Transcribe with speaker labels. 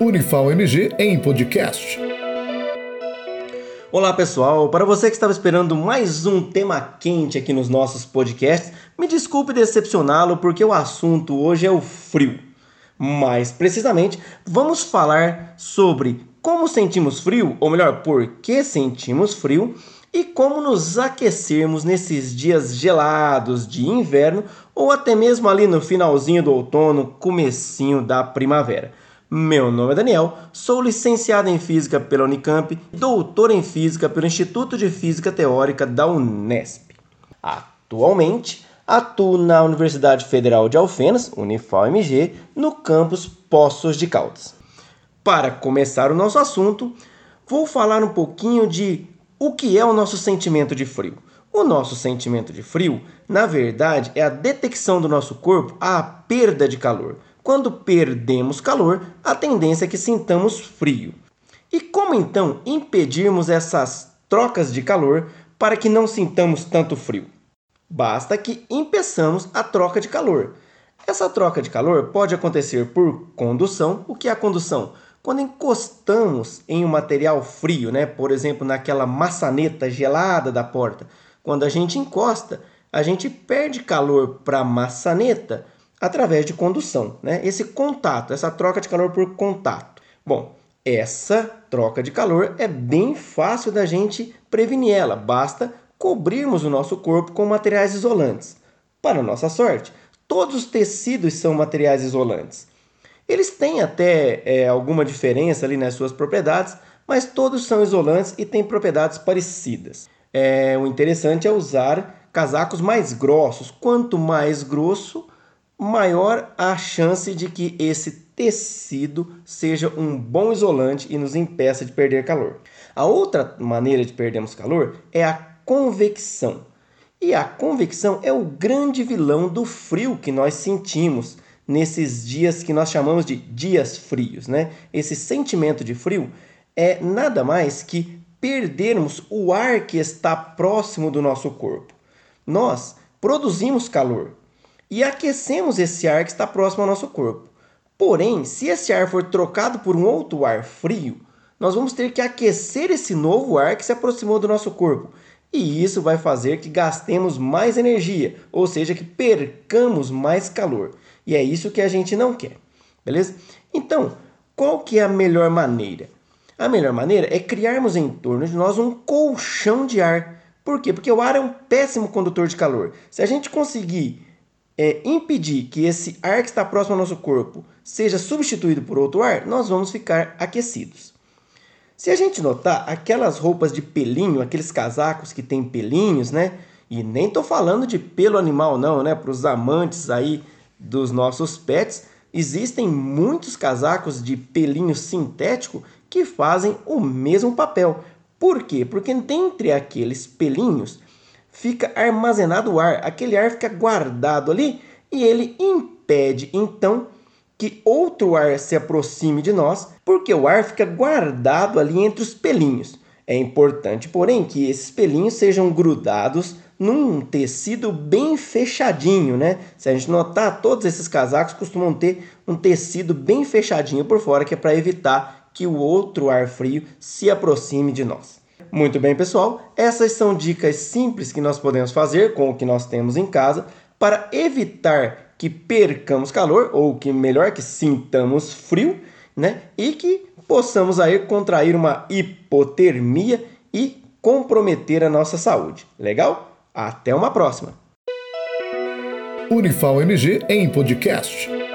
Speaker 1: Unifal MG em podcast.
Speaker 2: Olá pessoal, para você que estava esperando mais um tema quente aqui nos nossos podcasts, me desculpe decepcioná-lo porque o assunto hoje é o frio. Mais precisamente, vamos falar sobre como sentimos frio, ou melhor, por que sentimos frio e como nos aquecermos nesses dias gelados de inverno ou até mesmo ali no finalzinho do outono, comecinho da primavera. Meu nome é Daniel, sou licenciado em Física pela Unicamp, doutor em Física pelo Instituto de Física Teórica da Unesp. Atualmente, atuo na Universidade Federal de Alfenas, Unifal-MG, no campus Poços de Caldas. Para começar o nosso assunto, vou falar um pouquinho de o que é o nosso sentimento de frio. O nosso sentimento de frio, na verdade, é a detecção do nosso corpo à perda de calor quando perdemos calor, a tendência é que sintamos frio. E como então impedirmos essas trocas de calor para que não sintamos tanto frio? Basta que impeçamos a troca de calor. Essa troca de calor pode acontecer por condução. O que é a condução? Quando encostamos em um material frio, né? por exemplo, naquela maçaneta gelada da porta, quando a gente encosta, a gente perde calor para a maçaneta através de condução, né? Esse contato, essa troca de calor por contato. Bom, essa troca de calor é bem fácil da gente prevenir ela, basta cobrirmos o nosso corpo com materiais isolantes. Para nossa sorte, todos os tecidos são materiais isolantes. Eles têm até é, alguma diferença ali nas suas propriedades, mas todos são isolantes e têm propriedades parecidas. É, o interessante é usar casacos mais grossos. Quanto mais grosso, maior a chance de que esse tecido seja um bom isolante e nos impeça de perder calor. A outra maneira de perdermos calor é a convecção. E a convecção é o grande vilão do frio que nós sentimos nesses dias que nós chamamos de dias frios, né? Esse sentimento de frio é nada mais que perdermos o ar que está próximo do nosso corpo. Nós produzimos calor, e aquecemos esse ar que está próximo ao nosso corpo. Porém, se esse ar for trocado por um outro ar frio, nós vamos ter que aquecer esse novo ar que se aproximou do nosso corpo. E isso vai fazer que gastemos mais energia, ou seja, que percamos mais calor. E é isso que a gente não quer. Beleza? Então, qual que é a melhor maneira? A melhor maneira é criarmos em torno de nós um colchão de ar. Por quê? Porque o ar é um péssimo condutor de calor. Se a gente conseguir é, impedir que esse ar que está próximo ao nosso corpo seja substituído por outro ar, nós vamos ficar aquecidos. Se a gente notar aquelas roupas de pelinho, aqueles casacos que tem pelinhos, né? E nem estou falando de pelo animal não, né? Para os amantes aí dos nossos pets, existem muitos casacos de pelinho sintético que fazem o mesmo papel. Por quê? Porque dentre aqueles pelinhos fica armazenado o ar, aquele ar fica guardado ali e ele impede então que outro ar se aproxime de nós, porque o ar fica guardado ali entre os pelinhos. É importante, porém, que esses pelinhos sejam grudados num tecido bem fechadinho, né? Se a gente notar, todos esses casacos costumam ter um tecido bem fechadinho por fora, que é para evitar que o outro ar frio se aproxime de nós. Muito bem, pessoal, essas são dicas simples que nós podemos fazer com o que nós temos em casa para evitar que percamos calor ou que melhor que sintamos frio, né? E que possamos aí contrair uma hipotermia e comprometer a nossa saúde. Legal? Até uma próxima.
Speaker 1: Unifal MG em podcast.